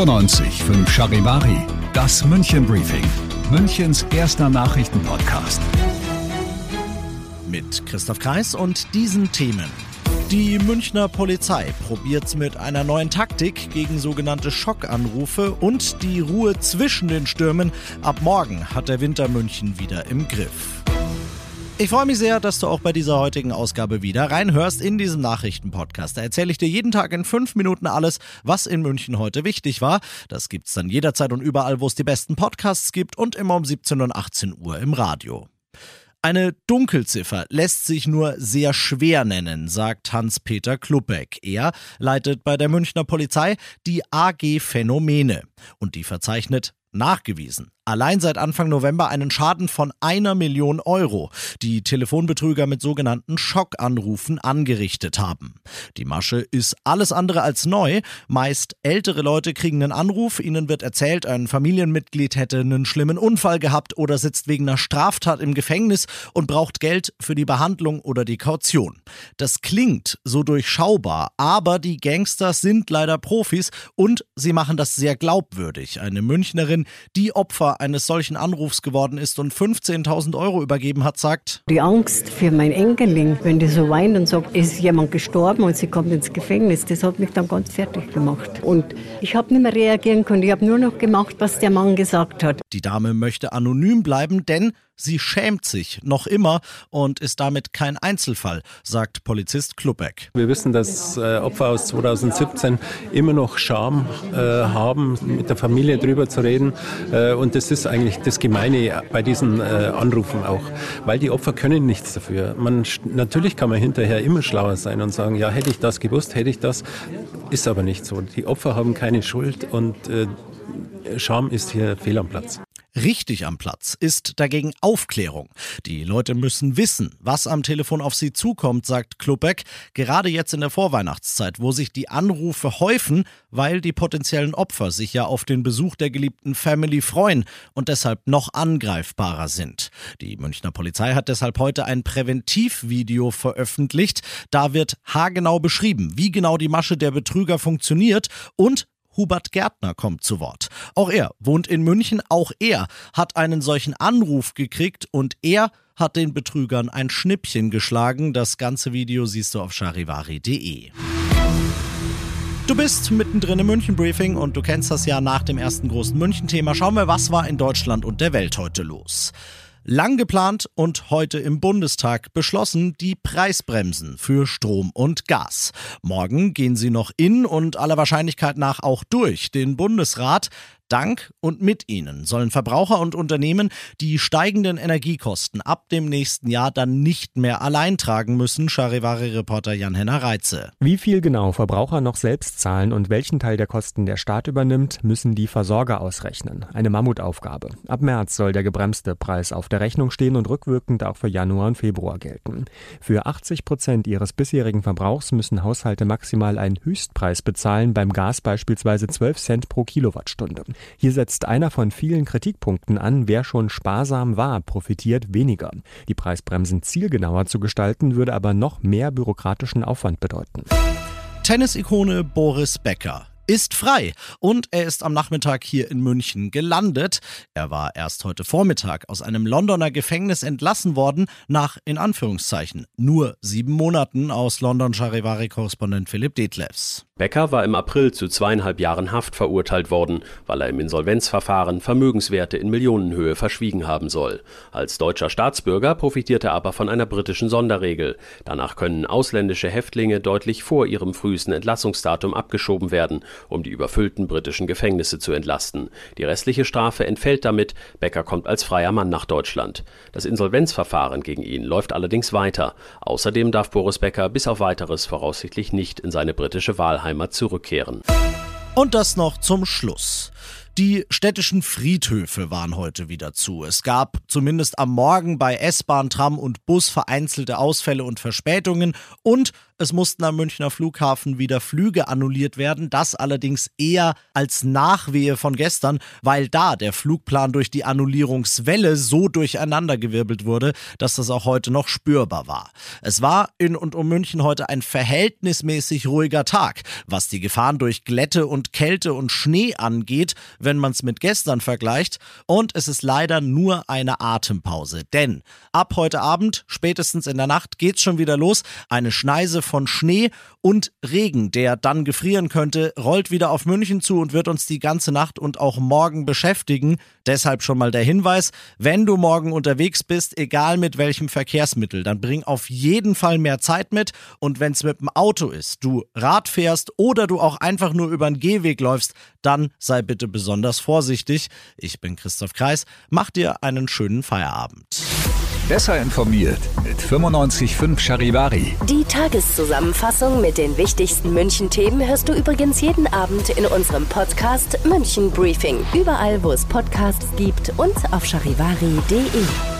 95 5 Charivari, das München Briefing, Münchens erster Nachrichtenpodcast. Mit Christoph Kreis und diesen Themen. Die Münchner Polizei probiert mit einer neuen Taktik gegen sogenannte Schockanrufe und die Ruhe zwischen den Stürmen. Ab morgen hat der Winter München wieder im Griff. Ich freue mich sehr, dass du auch bei dieser heutigen Ausgabe wieder reinhörst in diesem Nachrichtenpodcast. Da erzähle ich dir jeden Tag in fünf Minuten alles, was in München heute wichtig war. Das gibt's dann jederzeit und überall, wo es die besten Podcasts gibt und immer um 17 und 18 Uhr im Radio. Eine Dunkelziffer lässt sich nur sehr schwer nennen, sagt Hans-Peter Klubbeck. Er leitet bei der Münchner Polizei die AG Phänomene und die verzeichnet nachgewiesen allein seit Anfang November einen Schaden von einer Million Euro, die Telefonbetrüger mit sogenannten Schockanrufen angerichtet haben. Die Masche ist alles andere als neu. Meist ältere Leute kriegen einen Anruf, ihnen wird erzählt, ein Familienmitglied hätte einen schlimmen Unfall gehabt oder sitzt wegen einer Straftat im Gefängnis und braucht Geld für die Behandlung oder die Kaution. Das klingt so durchschaubar, aber die Gangster sind leider Profis und sie machen das sehr glaubwürdig. Eine Münchnerin, die Opfer eines solchen Anrufs geworden ist und 15.000 Euro übergeben hat, sagt, die Angst für mein Enkelin, wenn die so weint und sagt, ist jemand gestorben und sie kommt ins Gefängnis, das hat mich dann ganz fertig gemacht. Und ich habe nicht mehr reagieren können, ich habe nur noch gemacht, was der Mann gesagt hat. Die Dame möchte anonym bleiben, denn Sie schämt sich noch immer und ist damit kein Einzelfall, sagt Polizist Klubeck. Wir wissen, dass äh, Opfer aus 2017 immer noch Scham äh, haben, mit der Familie drüber zu reden. Äh, und das ist eigentlich das Gemeine bei diesen äh, Anrufen auch, weil die Opfer können nichts dafür. Man, natürlich kann man hinterher immer schlauer sein und sagen, ja, hätte ich das gewusst, hätte ich das. Ist aber nicht so. Die Opfer haben keine Schuld und äh, Scham ist hier fehl am Platz. Richtig am Platz ist dagegen Aufklärung. Die Leute müssen wissen, was am Telefon auf sie zukommt, sagt Klubeck, gerade jetzt in der Vorweihnachtszeit, wo sich die Anrufe häufen, weil die potenziellen Opfer sich ja auf den Besuch der geliebten Family freuen und deshalb noch angreifbarer sind. Die Münchner Polizei hat deshalb heute ein Präventivvideo veröffentlicht. Da wird haargenau beschrieben, wie genau die Masche der Betrüger funktioniert und Hubert Gärtner kommt zu Wort. Auch er wohnt in München, auch er hat einen solchen Anruf gekriegt und er hat den Betrügern ein Schnippchen geschlagen. Das ganze Video siehst du auf charivari.de. Du bist mittendrin im München-Briefing und du kennst das ja nach dem ersten großen München-Thema. Schauen wir, was war in Deutschland und der Welt heute los. Lang geplant und heute im Bundestag beschlossen die Preisbremsen für Strom und Gas. Morgen gehen sie noch in und aller Wahrscheinlichkeit nach auch durch den Bundesrat. Dank und mit ihnen sollen Verbraucher und Unternehmen die steigenden Energiekosten ab dem nächsten Jahr dann nicht mehr allein tragen müssen, Charivari-Reporter Jan-Henner Reitze. Wie viel genau Verbraucher noch selbst zahlen und welchen Teil der Kosten der Staat übernimmt, müssen die Versorger ausrechnen. Eine Mammutaufgabe. Ab März soll der gebremste Preis auf der Rechnung stehen und rückwirkend auch für Januar und Februar gelten. Für 80 Prozent ihres bisherigen Verbrauchs müssen Haushalte maximal einen Höchstpreis bezahlen, beim Gas beispielsweise 12 Cent pro Kilowattstunde. Hier setzt einer von vielen Kritikpunkten an, wer schon sparsam war, profitiert weniger. Die Preisbremsen zielgenauer zu gestalten, würde aber noch mehr bürokratischen Aufwand bedeuten. Tennisikone Boris Becker ist frei und er ist am Nachmittag hier in München gelandet. Er war erst heute Vormittag aus einem Londoner Gefängnis entlassen worden nach, in Anführungszeichen, nur sieben Monaten aus London Charivari-Korrespondent Philipp Detlefs. Becker war im April zu zweieinhalb Jahren Haft verurteilt worden, weil er im Insolvenzverfahren Vermögenswerte in Millionenhöhe verschwiegen haben soll. Als deutscher Staatsbürger profitierte er aber von einer britischen Sonderregel. Danach können ausländische Häftlinge deutlich vor ihrem frühesten Entlassungsdatum abgeschoben werden, um die überfüllten britischen Gefängnisse zu entlasten. Die restliche Strafe entfällt damit, Becker kommt als freier Mann nach Deutschland. Das Insolvenzverfahren gegen ihn läuft allerdings weiter. Außerdem darf Boris Becker bis auf weiteres voraussichtlich nicht in seine britische Wahlheimat Heimat zurückkehren. Und das noch zum Schluss. Die städtischen Friedhöfe waren heute wieder zu. Es gab zumindest am Morgen bei S-Bahn, Tram und Bus vereinzelte Ausfälle und Verspätungen und es mussten am Münchner Flughafen wieder Flüge annulliert werden, das allerdings eher als Nachwehe von gestern, weil da der Flugplan durch die Annullierungswelle so durcheinandergewirbelt wurde, dass das auch heute noch spürbar war. Es war in und um München heute ein verhältnismäßig ruhiger Tag, was die Gefahren durch Glätte und Kälte und Schnee angeht, wenn man es mit gestern vergleicht. Und es ist leider nur eine Atempause, denn ab heute Abend, spätestens in der Nacht, geht's schon wieder los. Eine Schneise von Schnee und Regen, der dann gefrieren könnte, rollt wieder auf München zu und wird uns die ganze Nacht und auch morgen beschäftigen. Deshalb schon mal der Hinweis, wenn du morgen unterwegs bist, egal mit welchem Verkehrsmittel, dann bring auf jeden Fall mehr Zeit mit und wenn es mit dem Auto ist, du Rad fährst oder du auch einfach nur über den Gehweg läufst, dann sei bitte besonders vorsichtig. Ich bin Christoph Kreis, mach dir einen schönen Feierabend. Besser informiert mit 95.5 Charivari. Die Tageszusammenfassung mit den wichtigsten München-Themen hörst du übrigens jeden Abend in unserem Podcast München Briefing. Überall, wo es Podcasts gibt und auf charivari.de.